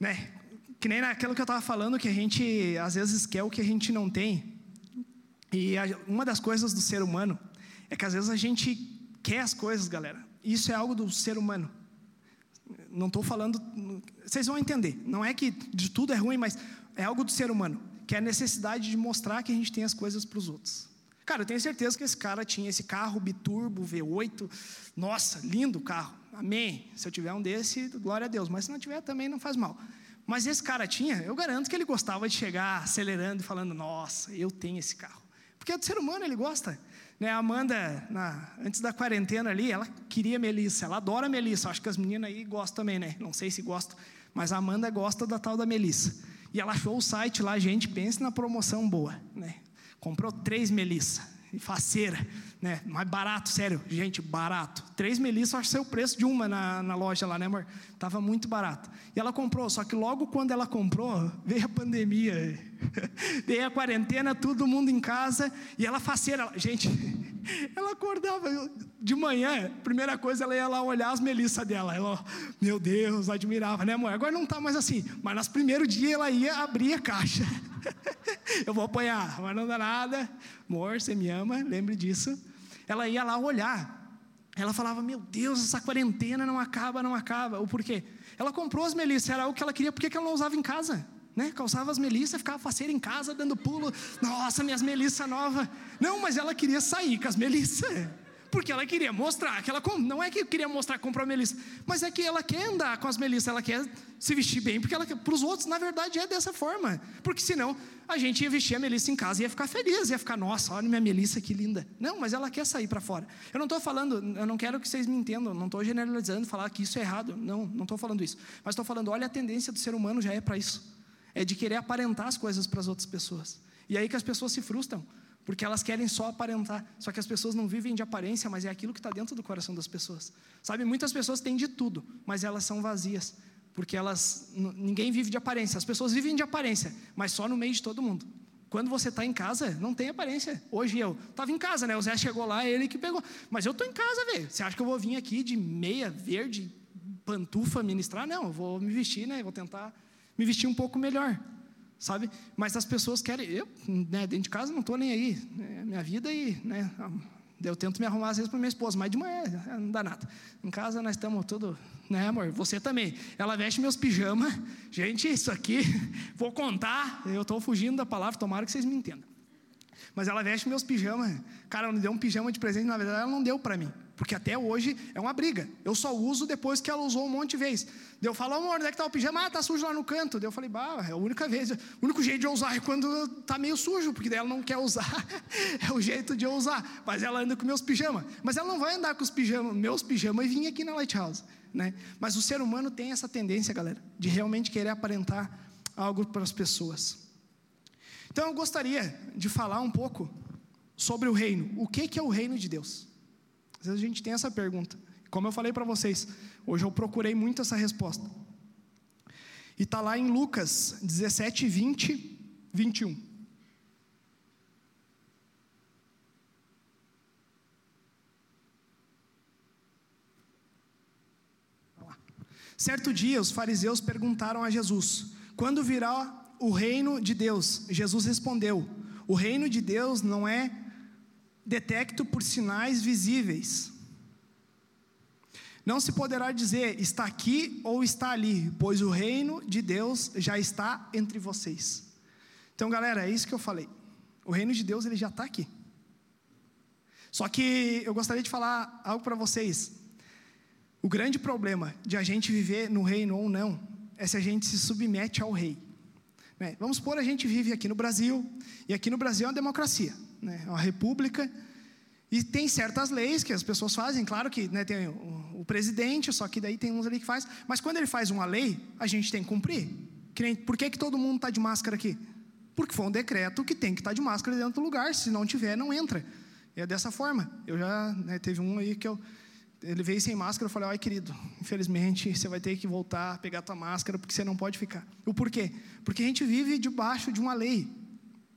Né? Que nem naquilo que eu estava falando, que a gente às vezes quer o que a gente não tem. E a, uma das coisas do ser humano é que às vezes a gente quer as coisas, galera. Isso é algo do ser humano. Não estou falando. Vocês vão entender. Não é que de tudo é ruim, mas é algo do ser humano. Que é a necessidade de mostrar que a gente tem as coisas para os outros. Cara, eu tenho certeza que esse cara tinha esse carro biturbo V8. Nossa, lindo carro. Amém. Se eu tiver um desse, glória a Deus. Mas se não tiver, também não faz mal. Mas esse cara tinha, eu garanto que ele gostava de chegar acelerando e falando: Nossa, eu tenho esse carro. Porque é do ser humano, ele gosta. Né, a Amanda, na, antes da quarentena ali, ela queria Melissa, ela adora Melissa. Acho que as meninas aí gostam também, né? Não sei se gostam, mas a Amanda gosta da tal da Melissa. E ela achou o site lá, gente, pense na promoção boa, né? Comprou três melissa, faceira, né? Mais barato, sério, gente, barato. Três melissa, acho que o preço de uma na, na loja lá, né, amor? Tava muito barato. E ela comprou, só que logo quando ela comprou, veio a pandemia, veio a quarentena, todo mundo em casa, e ela faceira, gente, ela acordava, de manhã, primeira coisa, ela ia lá olhar as melissas dela. Ela, meu Deus, admirava, né, amor? Agora não está mais assim. Mas nos primeiros dias ela ia abrir a caixa. Eu vou apanhar, mas não dá nada. Amor, você me ama, lembre disso. Ela ia lá olhar. Ela falava, meu Deus, essa quarentena não acaba, não acaba. O porquê? Ela comprou as melissas, era o que ela queria, por que ela não usava em casa? Né? Calçava as melissas, ficava faceira em casa, dando pulo. Nossa, minhas melissas novas. Não, mas ela queria sair com as melissas porque ela queria mostrar que ela não é que queria mostrar que comprou a Melissa, mas é que ela quer andar com as Melissa, ela quer se vestir bem, porque para os outros, na verdade, é dessa forma. Porque senão a gente ia vestir a Melissa em casa e ia ficar feliz, ia ficar, nossa, olha minha Melissa que linda. Não, mas ela quer sair para fora. Eu não estou falando, eu não quero que vocês me entendam, não estou generalizando, falar que isso é errado. Não, não estou falando isso. Mas estou falando, olha a tendência do ser humano já é para isso. É de querer aparentar as coisas para as outras pessoas. E aí que as pessoas se frustram porque elas querem só aparentar. Só que as pessoas não vivem de aparência, mas é aquilo que está dentro do coração das pessoas. Sabe, muitas pessoas têm de tudo, mas elas são vazias, porque elas ninguém vive de aparência. As pessoas vivem de aparência, mas só no meio de todo mundo. Quando você está em casa, não tem aparência. Hoje eu estava em casa, né? O Zé chegou lá, ele que pegou. Mas eu estou em casa, velho. Você acha que eu vou vir aqui de meia verde, pantufa ministrar? Não, eu vou me vestir, né? Vou tentar me vestir um pouco melhor sabe? Mas as pessoas querem, eu, né, dentro de casa não estou nem aí, é minha vida e, né, eu tento me arrumar às vezes para minha esposa, mas de manhã não dá nada. Em casa nós estamos tudo, né, amor? Você também. Ela veste meus pijamas. Gente, isso aqui, vou contar. Eu estou fugindo da palavra, tomara que vocês me entendam. Mas ela veste meus pijamas. Cara, ela me deu um pijama de presente, na verdade ela não deu para mim. Porque até hoje é uma briga. Eu só uso depois que ela usou um monte de vezes. Daí eu falo, amor, onde é que está o pijama? Ah, está sujo lá no canto. Daí eu falei, bah, é a única vez. O único jeito de eu usar é quando está meio sujo, porque daí ela não quer usar. é o jeito de eu usar. Mas ela anda com meus pijamas. Mas ela não vai andar com os pijamas, meus pijamas e vir aqui na Lighthouse. Né? Mas o ser humano tem essa tendência, galera, de realmente querer aparentar algo para as pessoas. Então eu gostaria de falar um pouco sobre o reino. O que, que é o reino de Deus? Às vezes a gente tem essa pergunta. Como eu falei para vocês, hoje eu procurei muito essa resposta. E está lá em Lucas 17, 20, 21. Certo dia, os fariseus perguntaram a Jesus: Quando virá o reino de Deus? Jesus respondeu: O reino de Deus não é detecto por sinais visíveis. Não se poderá dizer está aqui ou está ali, pois o reino de Deus já está entre vocês. Então, galera, é isso que eu falei. O reino de Deus ele já está aqui. Só que eu gostaria de falar algo para vocês. O grande problema de a gente viver no reino ou não é se a gente se submete ao rei. Né? Vamos supor a gente vive aqui no Brasil e aqui no Brasil é uma democracia né, uma república, e tem certas leis que as pessoas fazem, claro que né, tem o, o, presidente, só que daí tem uns ali que faz, mas quando ele faz uma lei, a gente tem que cumprir. Que nem, por que, que todo mundo está de máscara aqui? Porque foi um decreto que tem que estar tá de máscara dentro do lugar, se não tiver, não entra. É dessa forma. Eu já né, teve um aí que eu ele veio sem máscara, eu falei, ai querido, infelizmente você vai ter que voltar pegar tua máscara porque você não pode ficar. O porquê? Porque a gente vive debaixo de uma lei.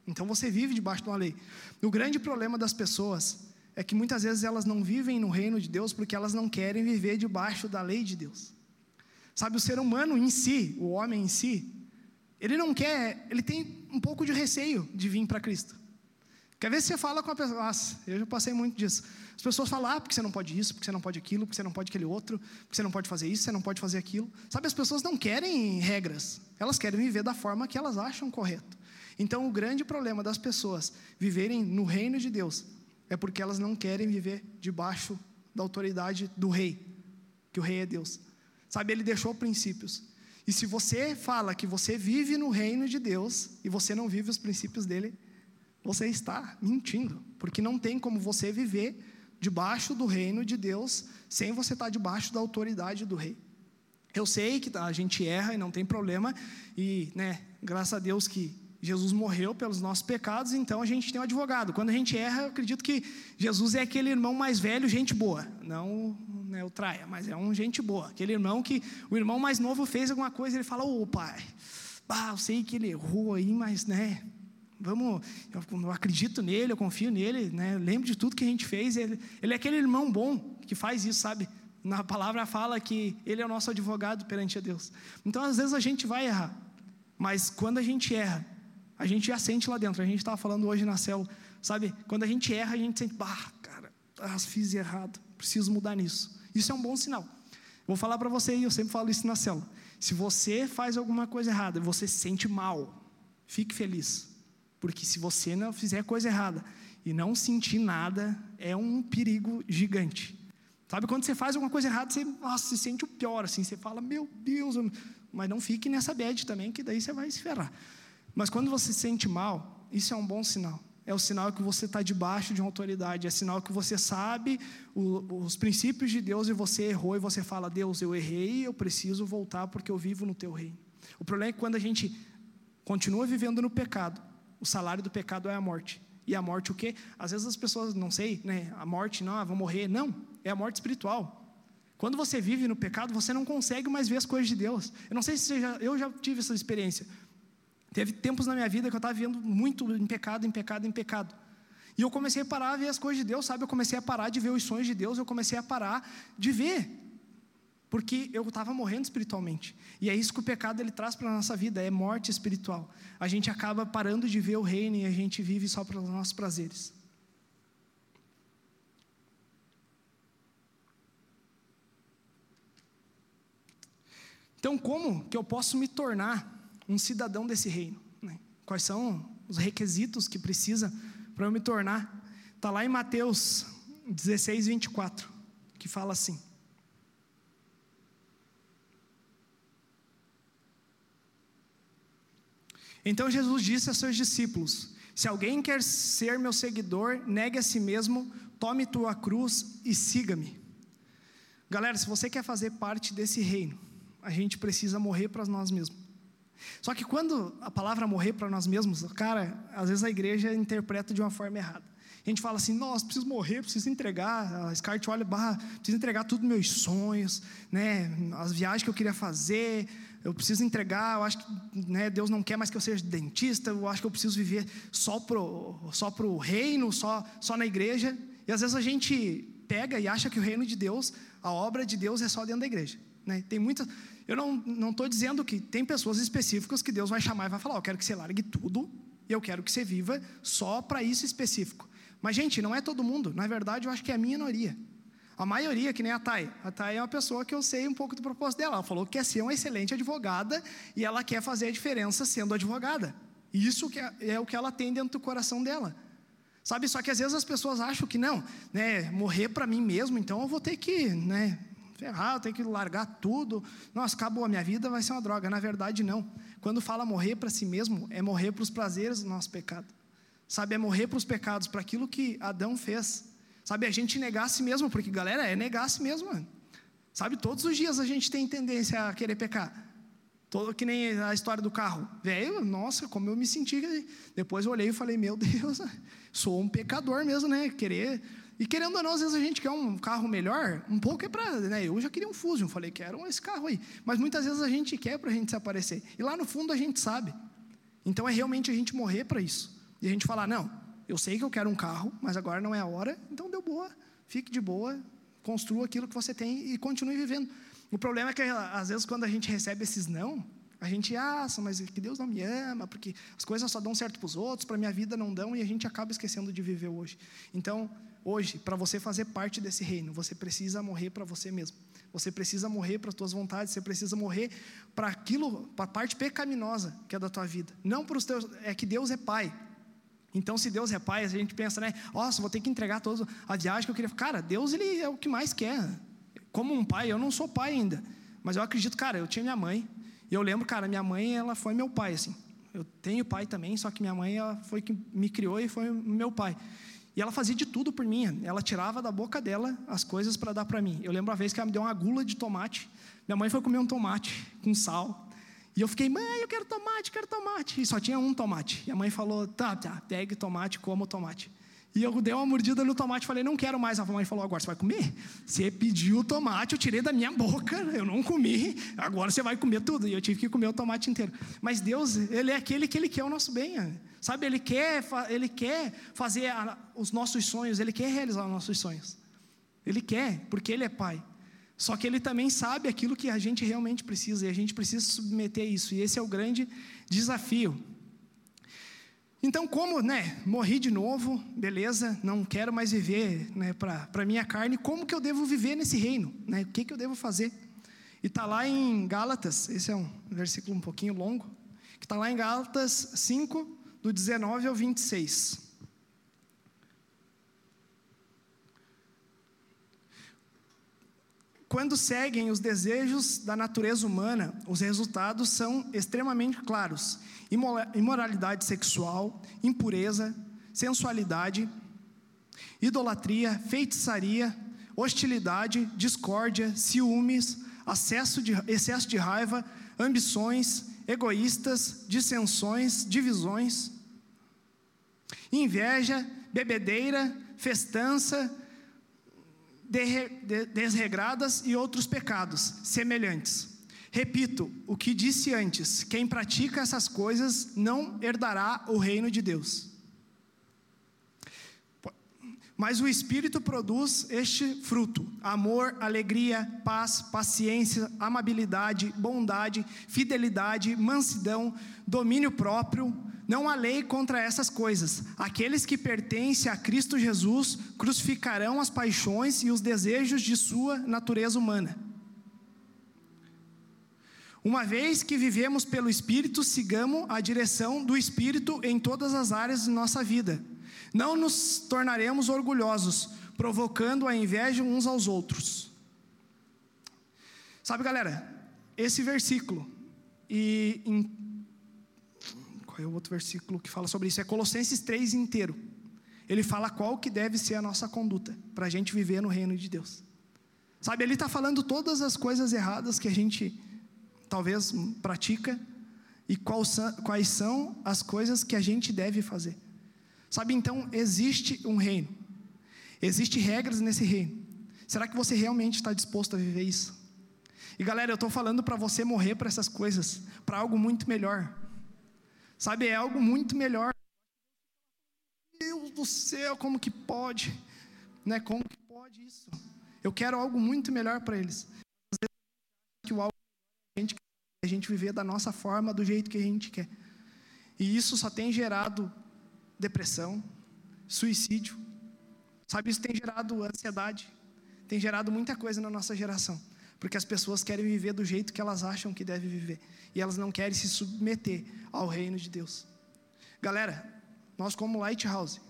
Então você vive debaixo de uma lei. O grande problema das pessoas é que muitas vezes elas não vivem no reino de Deus porque elas não querem viver debaixo da lei de Deus. Sabe, o ser humano em si, o homem em si, ele não quer, ele tem um pouco de receio de vir para Cristo. Quer ver se você fala com a pessoa, nossa, eu já passei muito disso. As pessoas falam, ah, porque você não pode isso, porque você não pode aquilo, porque você não pode aquele outro, porque você não pode fazer isso, você não pode fazer aquilo. Sabe, as pessoas não querem regras, elas querem viver da forma que elas acham correto. Então, o grande problema das pessoas viverem no reino de Deus é porque elas não querem viver debaixo da autoridade do rei, que o rei é Deus. Sabe, ele deixou princípios. E se você fala que você vive no reino de Deus e você não vive os princípios dele, você está mentindo, porque não tem como você viver debaixo do reino de Deus sem você estar debaixo da autoridade do rei. Eu sei que a gente erra e não tem problema, e, né, graças a Deus que Jesus morreu pelos nossos pecados, então a gente tem um advogado. Quando a gente erra, eu acredito que Jesus é aquele irmão mais velho, gente boa. Não né, o traia, mas é um gente boa. Aquele irmão que o irmão mais novo fez alguma coisa, ele fala: Ô pai, bah, eu sei que ele errou aí, mas né, Vamos, eu, acredito nele, eu confio nele, né? lembro de tudo que a gente fez. Ele, ele é aquele irmão bom que faz isso, sabe? Na palavra fala que ele é o nosso advogado perante a Deus. Então, às vezes a gente vai errar, mas quando a gente erra, a gente já sente lá dentro. A gente estava falando hoje na célula, sabe? Quando a gente erra, a gente sente, bah, cara, ah, fiz errado, preciso mudar nisso. Isso é um bom sinal. Vou falar para você, e eu sempre falo isso na célula. Se você faz alguma coisa errada e você se sente mal, fique feliz. Porque se você não fizer coisa errada e não sentir nada, é um perigo gigante. Sabe quando você faz alguma coisa errada, você nossa, se sente o pior, assim, você fala, meu Deus, mas não fique nessa bad também, que daí você vai se ferrar. Mas quando você se sente mal, isso é um bom sinal. É o sinal que você está debaixo de uma autoridade, é sinal que você sabe o, os princípios de Deus e você errou e você fala, Deus, eu errei, eu preciso voltar porque eu vivo no teu reino. O problema é que quando a gente continua vivendo no pecado, o salário do pecado é a morte. E a morte o quê? Às vezes as pessoas, não sei, né? A morte, não, ah, vão morrer. Não, é a morte espiritual. Quando você vive no pecado, você não consegue mais ver as coisas de Deus. Eu não sei se já, eu já tive essa experiência. Teve tempos na minha vida que eu estava vivendo muito em pecado, em pecado, em pecado. E eu comecei a parar a ver as coisas de Deus, sabe? Eu comecei a parar de ver os sonhos de Deus, eu comecei a parar de ver porque eu estava morrendo espiritualmente. E é isso que o pecado ele traz para a nossa vida, é morte espiritual. A gente acaba parando de ver o reino e a gente vive só para os nossos prazeres. Então, como que eu posso me tornar um cidadão desse reino? Né? Quais são os requisitos que precisa para eu me tornar? Está lá em Mateus 16, 24, que fala assim: Então Jesus disse a seus discípulos: Se alguém quer ser meu seguidor, negue a si mesmo, tome tua cruz e siga-me. Galera, se você quer fazer parte desse reino, a gente precisa morrer para nós mesmos. Só que quando a palavra morrer para nós mesmos, cara, às vezes a igreja interpreta de uma forma errada. A gente fala assim, nossa, preciso morrer, preciso entregar. A Scarlett olha, barra, preciso entregar tudo meus sonhos, né? As viagens que eu queria fazer, eu preciso entregar, eu acho que né, Deus não quer mais que eu seja dentista, eu acho que eu preciso viver só pro, só pro reino, só, só na igreja. E às vezes a gente pega e acha que o reino de Deus, a obra de Deus é só dentro da igreja. Né? Tem muitas. Eu não estou dizendo que tem pessoas específicas que Deus vai chamar e vai falar: oh, eu quero que você largue tudo e eu quero que você viva só para isso específico. Mas, gente, não é todo mundo. Na verdade, eu acho que é a minoria. A maioria, que nem a Thay. A Thay é uma pessoa que eu sei um pouco do propósito dela. Ela falou que quer ser uma excelente advogada e ela quer fazer a diferença sendo advogada. Isso que é, é o que ela tem dentro do coração dela. Sabe, só que às vezes as pessoas acham que não, né, morrer para mim mesmo, então eu vou ter que, né, ferrar, eu tenho que largar tudo. Nossa, acabou a minha vida, vai ser uma droga. Na verdade, não. Quando fala morrer para si mesmo, é morrer para os prazeres do nosso pecado. Sabe, é morrer para os pecados, para aquilo que Adão fez. Sabe, a gente negar a si mesmo, porque, galera, é negar a si mesmo, mano. Sabe, todos os dias a gente tem tendência a querer pecar. Todo, que nem a história do carro. Velho, nossa, como eu me senti. Depois eu olhei e falei, meu Deus, sou um pecador mesmo, né? Querer. E querendo ou não, às vezes a gente quer um carro melhor, um pouco é para. Né? Eu já queria um Fusion, falei, quero esse carro aí. Mas muitas vezes a gente quer para a gente se aparecer. E lá no fundo a gente sabe. Então é realmente a gente morrer para isso. E a gente falar, não, eu sei que eu quero um carro, mas agora não é a hora, então deu boa, fique de boa, construa aquilo que você tem e continue vivendo. O problema é que, às vezes, quando a gente recebe esses não, a gente acha, mas que Deus não me ama, porque as coisas só dão certo para os outros, para minha vida não dão, e a gente acaba esquecendo de viver hoje. Então, hoje, para você fazer parte desse reino, você precisa morrer para você mesmo. Você precisa morrer para as tuas vontades, você precisa morrer para aquilo, para a parte pecaminosa que é da tua vida. Não para os teus, é que Deus é pai. Então, se Deus é pai, a gente pensa, né? Nossa, vou ter que entregar toda a viagem que eu queria. Cara, Deus ele é o que mais quer. Como um pai, eu não sou pai ainda, mas eu acredito, cara, eu tinha minha mãe e eu lembro, cara, minha mãe ela foi meu pai, assim. Eu tenho pai também, só que minha mãe ela foi que me criou e foi meu pai. E ela fazia de tudo por mim. Ela tirava da boca dela as coisas para dar para mim. Eu lembro uma vez que ela me deu uma gula de tomate. Minha mãe foi comer um tomate com sal. E eu fiquei, mãe, eu quero tomate, quero tomate. E só tinha um tomate. E a mãe falou, tá, tá, pegue tomate, coma o tomate. E eu dei uma mordida no tomate e falei, não quero mais. A mãe falou, agora você vai comer? Você pediu o tomate, eu tirei da minha boca, eu não comi, agora você vai comer tudo. E eu tive que comer o tomate inteiro. Mas Deus, Ele é aquele que Ele quer o nosso bem. Sabe, Ele quer, Ele quer fazer a, os nossos sonhos, Ele quer realizar os nossos sonhos. Ele quer, porque Ele é Pai. Só que Ele também sabe aquilo que a gente realmente precisa, e a gente precisa submeter isso. E esse é o grande desafio. Então, como né, morri de novo, beleza, não quero mais viver né, para a minha carne, como que eu devo viver nesse reino? Né? O que, que eu devo fazer? E está lá em Gálatas, esse é um versículo um pouquinho longo, que está lá em Gálatas 5, do 19 ao 26. Quando seguem os desejos da natureza humana, os resultados são extremamente claros imoralidade sexual, impureza, sensualidade, idolatria, feitiçaria, hostilidade, discórdia, ciúmes, de, excesso de raiva, ambições, egoístas, dissensões, divisões, inveja, bebedeira, festança, desregradas e outros pecados semelhantes Repito o que disse antes: quem pratica essas coisas não herdará o reino de Deus. Mas o Espírito produz este fruto: amor, alegria, paz, paciência, amabilidade, bondade, fidelidade, mansidão, domínio próprio. Não há lei contra essas coisas. Aqueles que pertencem a Cristo Jesus crucificarão as paixões e os desejos de sua natureza humana. Uma vez que vivemos pelo Espírito, sigamos a direção do Espírito em todas as áreas de nossa vida. Não nos tornaremos orgulhosos, provocando a inveja uns aos outros. Sabe, galera, esse versículo, e em, qual é o outro versículo que fala sobre isso? É Colossenses 3 inteiro. Ele fala qual que deve ser a nossa conduta para a gente viver no reino de Deus. Sabe, ele está falando todas as coisas erradas que a gente talvez pratica e quais são as coisas que a gente deve fazer. Sabe, então, existe um reino, existem regras nesse reino. Será que você realmente está disposto a viver isso? E galera, eu estou falando para você morrer para essas coisas, para algo muito melhor. Sabe, é algo muito melhor. Deus do céu, como que pode? Né? Como que pode isso? Eu quero algo muito melhor para eles. Que o algo a gente a gente viver da nossa forma, do jeito que a gente quer. E isso só tem gerado depressão, suicídio. Sabe, isso tem gerado ansiedade, tem gerado muita coisa na nossa geração. Porque as pessoas querem viver do jeito que elas acham que devem viver. E elas não querem se submeter ao reino de Deus. Galera, nós como Lighthouse,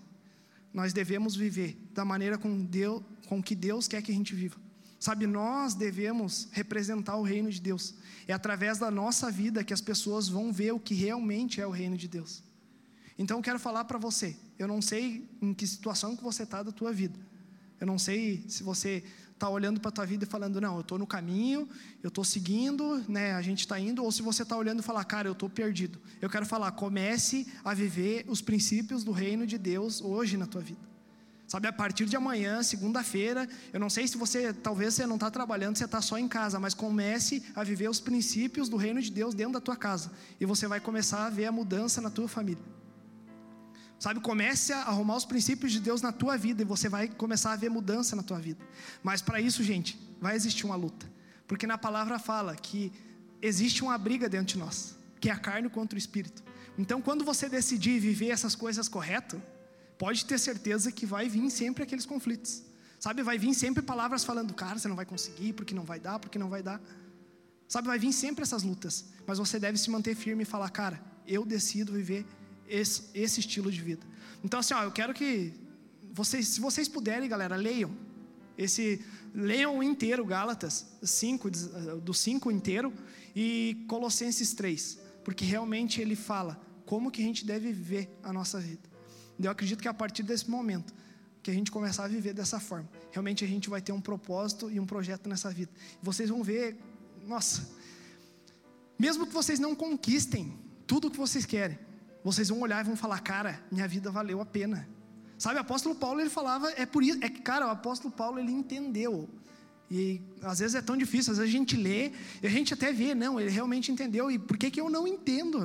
nós devemos viver da maneira com, Deus, com que Deus quer que a gente viva. Sabe, nós devemos representar o reino de Deus. É através da nossa vida que as pessoas vão ver o que realmente é o reino de Deus. Então eu quero falar para você, eu não sei em que situação que você está da tua vida. Eu não sei se você está olhando para a tua vida e falando, não, eu estou no caminho, eu estou seguindo, né, a gente está indo, ou se você está olhando e falar, cara, eu estou perdido. Eu quero falar, comece a viver os princípios do reino de Deus hoje na tua vida. Sabe, a partir de amanhã, segunda-feira, eu não sei se você, talvez você não está trabalhando, você está só em casa, mas comece a viver os princípios do reino de Deus dentro da tua casa. E você vai começar a ver a mudança na tua família. Sabe, comece a arrumar os princípios de Deus na tua vida e você vai começar a ver mudança na tua vida. Mas para isso, gente, vai existir uma luta. Porque na palavra fala que existe uma briga dentro de nós, que é a carne contra o espírito. Então, quando você decidir viver essas coisas correto, pode ter certeza que vai vir sempre aqueles conflitos. Sabe, vai vir sempre palavras falando, cara, você não vai conseguir, porque não vai dar, porque não vai dar. Sabe, vai vir sempre essas lutas. Mas você deve se manter firme e falar, cara, eu decido viver esse, esse estilo de vida. Então, assim, ó, eu quero que vocês, se vocês puderem, galera, leiam. Esse, leiam inteiro Gálatas 5, do 5 inteiro, e Colossenses 3. Porque realmente ele fala como que a gente deve viver a nossa vida. Eu acredito que a partir desse momento, que a gente começar a viver dessa forma, realmente a gente vai ter um propósito e um projeto nessa vida. Vocês vão ver, nossa, mesmo que vocês não conquistem tudo o que vocês querem, vocês vão olhar e vão falar: cara, minha vida valeu a pena. Sabe, o apóstolo Paulo ele falava, é por isso, é que, cara, o apóstolo Paulo ele entendeu. E às vezes é tão difícil, às vezes a gente lê e a gente até vê, não, ele realmente entendeu. E por que, que eu não entendo?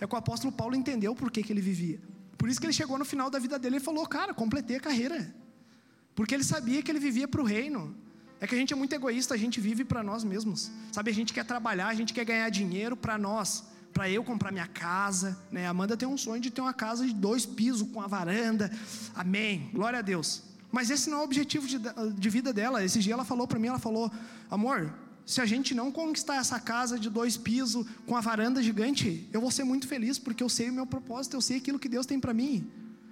É que o apóstolo Paulo entendeu por que, que ele vivia. Por isso que ele chegou no final da vida dele e falou, cara, completei a carreira. Porque ele sabia que ele vivia para o reino. É que a gente é muito egoísta, a gente vive para nós mesmos. Sabe, a gente quer trabalhar, a gente quer ganhar dinheiro para nós para eu comprar minha casa. Né? Amanda tem um sonho de ter uma casa de dois pisos com a varanda. Amém. Glória a Deus. Mas esse não é o objetivo de, de vida dela. Esse dia ela falou para mim, ela falou, amor, se a gente não conquistar essa casa de dois pisos com a varanda gigante, eu vou ser muito feliz porque eu sei o meu propósito, eu sei aquilo que Deus tem para mim.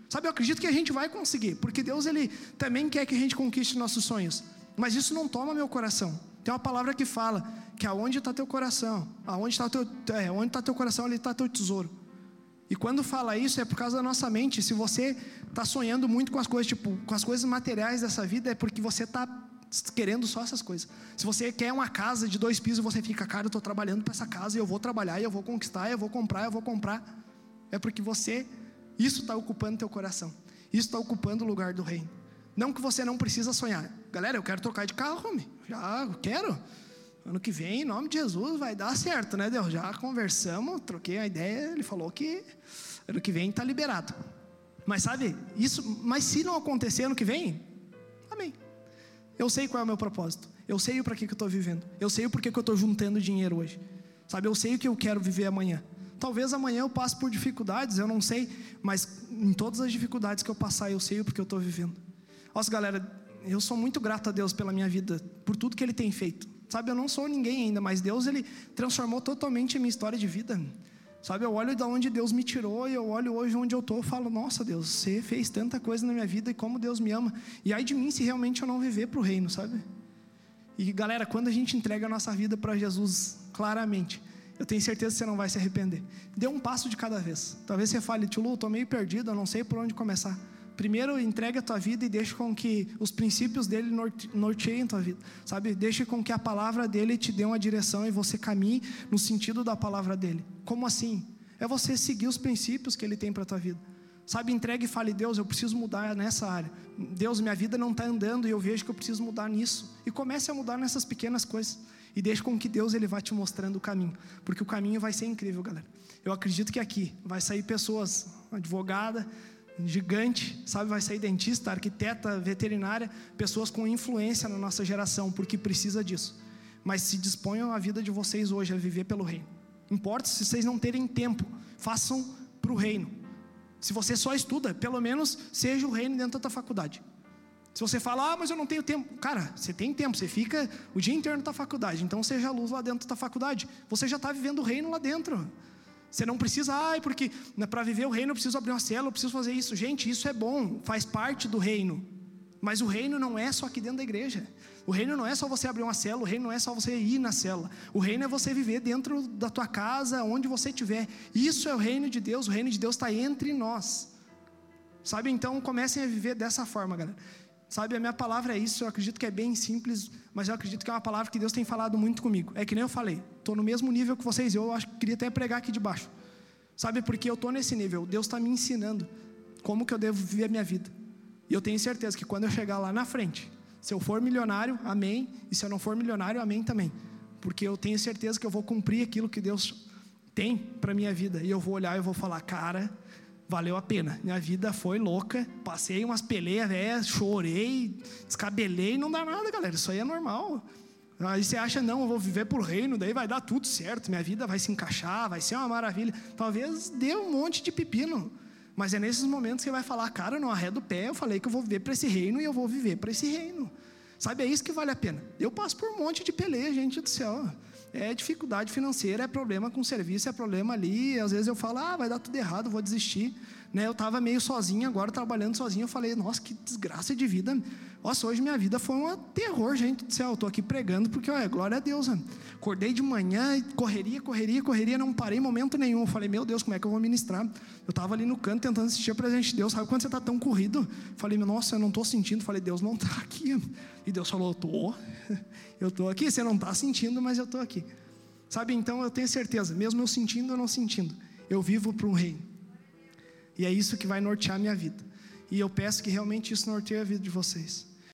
Sabe, eu acredito que a gente vai conseguir, porque Deus ele também quer que a gente conquiste nossos sonhos. Mas isso não toma meu coração. Tem uma palavra que fala que aonde está teu coração, aonde está teu, é, onde está teu coração, ali está teu tesouro. E quando fala isso é por causa da nossa mente. Se você está sonhando muito com as coisas, tipo, com as coisas materiais dessa vida, é porque você está querendo só essas coisas. Se você quer uma casa de dois pisos, você fica, cara, eu estou trabalhando para essa casa e eu vou trabalhar, e eu vou conquistar, eu vou comprar, eu vou comprar. É porque você, isso está ocupando teu coração. Isso está ocupando o lugar do reino. Não que você não precisa sonhar. Galera, eu quero trocar de carro, homem. Já quero. Ano que vem, em nome de Jesus, vai dar certo, né, Deus? Já conversamos, troquei a ideia, ele falou que ano que vem está liberado. Mas sabe, isso, mas se não acontecer ano que vem, amém. Eu sei qual é o meu propósito. Eu sei para que, que eu estou vivendo. Eu sei o porquê que eu estou juntando dinheiro hoje. Sabe, eu sei o que eu quero viver amanhã. Talvez amanhã eu passe por dificuldades, eu não sei, mas em todas as dificuldades que eu passar, eu sei o porquê eu estou vivendo. Nossa, galera, eu sou muito grato a Deus pela minha vida, por tudo que Ele tem feito. Sabe, eu não sou ninguém ainda, mas Deus Ele transformou totalmente a minha história de vida. Sabe, eu olho de onde Deus me tirou e eu olho hoje onde eu estou e falo, nossa Deus, você fez tanta coisa na minha vida e como Deus me ama. E ai de mim se realmente eu não viver para o reino, sabe? E galera, quando a gente entrega a nossa vida para Jesus, claramente, eu tenho certeza que você não vai se arrepender. Dê um passo de cada vez. Talvez você fale, Tio Lu, estou meio perdido, eu não sei por onde começar. Primeiro, entregue a tua vida e deixe com que os princípios dele norteiem a tua vida, sabe? Deixe com que a palavra dele te dê uma direção e você caminhe no sentido da palavra dele. Como assim? É você seguir os princípios que ele tem para a tua vida. Sabe, entregue e fale, Deus, eu preciso mudar nessa área. Deus, minha vida não está andando e eu vejo que eu preciso mudar nisso. E comece a mudar nessas pequenas coisas. E deixe com que Deus ele vá te mostrando o caminho. Porque o caminho vai ser incrível, galera. Eu acredito que aqui vai sair pessoas, advogada, gigante, sabe? Vai sair dentista, arquiteta, veterinária, pessoas com influência na nossa geração, porque precisa disso. Mas se disponham a vida de vocês hoje a viver pelo reino. Importa se vocês não terem tempo, façam para o reino. Se você só estuda, pelo menos seja o reino dentro da tua faculdade. Se você fala, ah, mas eu não tenho tempo. Cara, você tem tempo, você fica o dia inteiro na tua faculdade, então seja a luz lá dentro da faculdade. Você já está vivendo o reino lá dentro. Você não precisa, ai, porque né, para viver o reino eu preciso abrir uma célula, eu preciso fazer isso. Gente, isso é bom, faz parte do reino. Mas o reino não é só aqui dentro da igreja. O reino não é só você abrir uma célula, o reino não é só você ir na célula. O reino é você viver dentro da tua casa, onde você estiver. Isso é o reino de Deus, o reino de Deus está entre nós. Sabe, então comecem a viver dessa forma, galera. Sabe, a minha palavra é isso, eu acredito que é bem simples, mas eu acredito que é uma palavra que Deus tem falado muito comigo. É que nem eu falei, estou no mesmo nível que vocês, eu acho que queria até pregar aqui de baixo. Sabe, porque eu estou nesse nível, Deus está me ensinando como que eu devo viver a minha vida. E eu tenho certeza que quando eu chegar lá na frente, se eu for milionário, amém, e se eu não for milionário, amém também. Porque eu tenho certeza que eu vou cumprir aquilo que Deus tem para minha vida. E eu vou olhar e vou falar, cara, valeu a pena. Minha vida foi louca, passei umas peleias chorei, descabelei, não dá nada, galera. Isso aí é normal. Aí você acha, não, eu vou viver por reino, daí vai dar tudo certo, minha vida vai se encaixar, vai ser uma maravilha. Talvez dê um monte de pepino. Mas é nesses momentos que vai falar, cara, não arredo o pé, eu falei que eu vou viver para esse reino e eu vou viver para esse reino. Sabe, é isso que vale a pena. Eu passo por um monte de peleia, gente do céu é dificuldade financeira, é problema com serviço, é problema ali. Às vezes eu falo, ah, vai dar tudo errado, vou desistir. Né? Eu estava meio sozinho, agora trabalhando sozinho. Eu falei, nossa, que desgraça de vida. Nossa, hoje minha vida foi um terror, gente do céu. Estou aqui pregando porque, olha, glória a Deus. Mano. Acordei de manhã, correria, correria, correria, não parei momento nenhum. Eu falei, meu Deus, como é que eu vou ministrar? Eu estava ali no canto tentando assistir a presente de Deus. Sabe quando você está tão corrido? Falei, nossa, eu não estou sentindo. Falei, Deus não está aqui. E Deus falou, eu estou. Eu estou aqui. Você não está sentindo, mas eu estou aqui. Sabe, então eu tenho certeza, mesmo eu sentindo ou não sentindo, eu vivo para um reino. E é isso que vai nortear a minha vida. E eu peço que realmente isso norteie a vida de vocês.